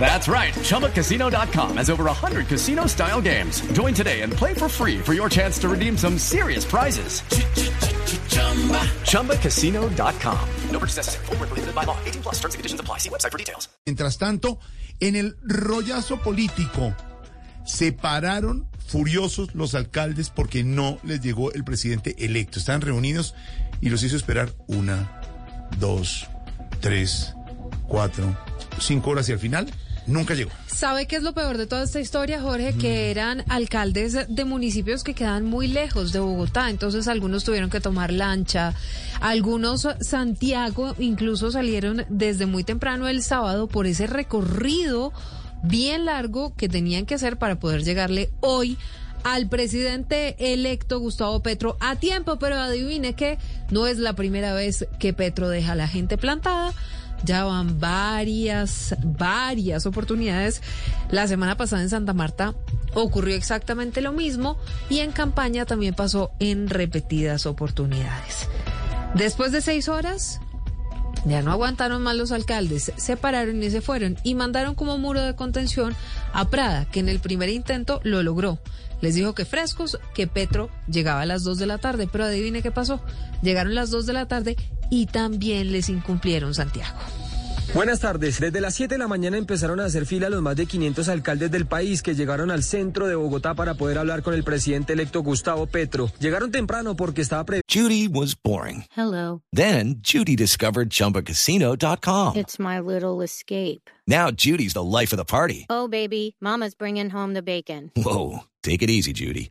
That's right. ChumbaCasino.com has over 100 casino style games. Join today and play for free for your chance to redeem some serious prizes. ChumbaCasino.com. No purchase necessary. Full prohibited by law. 18 plus terms and conditions apply. See website for details. Mientras tanto, en el rollazo político, se pararon furiosos los alcaldes porque no les llegó el presidente electo. Estaban reunidos y los hizo esperar una, dos, tres, cuatro, cinco horas y al final nunca llegó. ¿Sabe qué es lo peor de toda esta historia, Jorge? Que eran alcaldes de municipios que quedan muy lejos de Bogotá, entonces algunos tuvieron que tomar lancha, algunos Santiago incluso salieron desde muy temprano el sábado por ese recorrido bien largo que tenían que hacer para poder llegarle hoy al presidente electo Gustavo Petro a tiempo, pero adivine que no es la primera vez que Petro deja a la gente plantada. Ya van varias, varias oportunidades. La semana pasada en Santa Marta ocurrió exactamente lo mismo y en campaña también pasó en repetidas oportunidades. Después de seis horas, ya no aguantaron más los alcaldes, se pararon y se fueron y mandaron como muro de contención a Prada, que en el primer intento lo logró. Les dijo que frescos, que Petro llegaba a las 2 de la tarde, pero adivine qué pasó. Llegaron las 2 de la tarde y también les incumplieron Santiago. Buenas tardes. Desde las 7 de la mañana empezaron a hacer fila los más de 500 alcaldes del país que llegaron al centro de Bogotá para poder hablar con el presidente electo Gustavo Petro. Llegaron temprano porque estaba pre Judy was boring. Hello. Then Judy discovered ChumbaCasino.com. It's my little escape. Now Judy's the life of the party. Oh, baby, Mama's bringing home the bacon. Whoa, take it easy, Judy.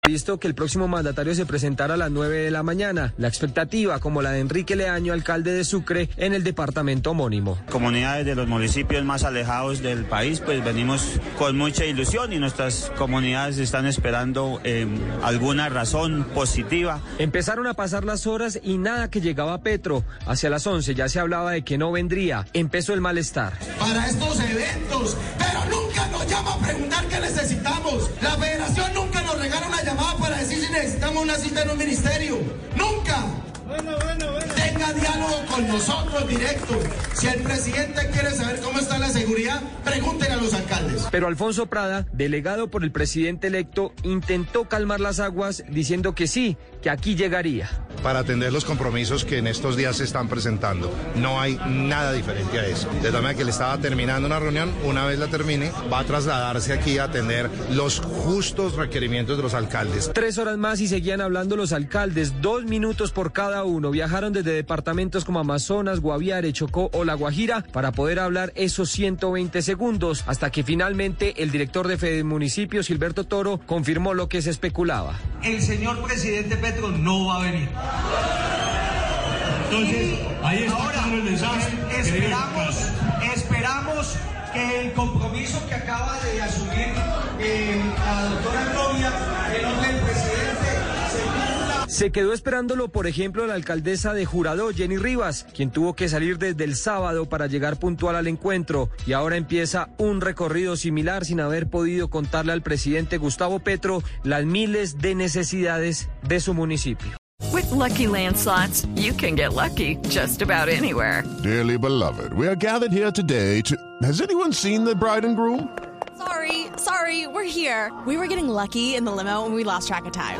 Visto que el próximo mandatario se presentara a las 9 de la mañana. La expectativa, como la de Enrique Leaño, alcalde de Sucre, en el departamento homónimo. Comunidades de los municipios más alejados del país, pues venimos con mucha ilusión y nuestras comunidades están esperando eh, alguna razón positiva. Empezaron a pasar las horas y nada que llegaba Petro. Hacia las 11 ya se hablaba de que no vendría. Empezó el malestar. para estos eventos, pero nunca nos llama a preguntar qué necesitamos. La federación nunca nos regala necesitamos una cita en un ministerio. Nunca. Tenga diálogo con nosotros directo. Si el presidente quiere saber cómo está la seguridad, pregúntenle a los alcaldes. Pero Alfonso Prada, delegado por el presidente electo, intentó calmar las aguas diciendo que sí, que aquí llegaría. Para atender los compromisos que en estos días se están presentando. No hay nada diferente a eso. De tal manera que le estaba terminando una reunión, una vez la termine, va a trasladarse aquí a atender los justos requerimientos de los alcaldes. Tres horas más y seguían hablando los alcaldes, dos minutos por cada uno. Viajaron desde departamentos como Amazonas, Guaviare, Chocó o La Guajira para poder hablar esos 120 segundos, hasta que finalmente el director de Fede Municipios, Gilberto Toro, confirmó lo que se especulaba. El señor presidente Petro no va a venir. Entonces, ahí está Ahora, el mensaje. esperamos, esperamos que el compromiso que acaba de asumir eh, la doctora nombre del presidente se cumpla. Se quedó esperándolo, por ejemplo, la alcaldesa de Jurado, Jenny Rivas, quien tuvo que salir desde el sábado para llegar puntual al encuentro y ahora empieza un recorrido similar sin haber podido contarle al presidente Gustavo Petro las miles de necesidades de su municipio. With Lucky Land slots, you can get lucky just about anywhere. Dearly beloved, we are gathered here today to. Has anyone seen the bride and groom? Sorry, sorry, we're here. We were getting lucky in the limo and we lost track of time.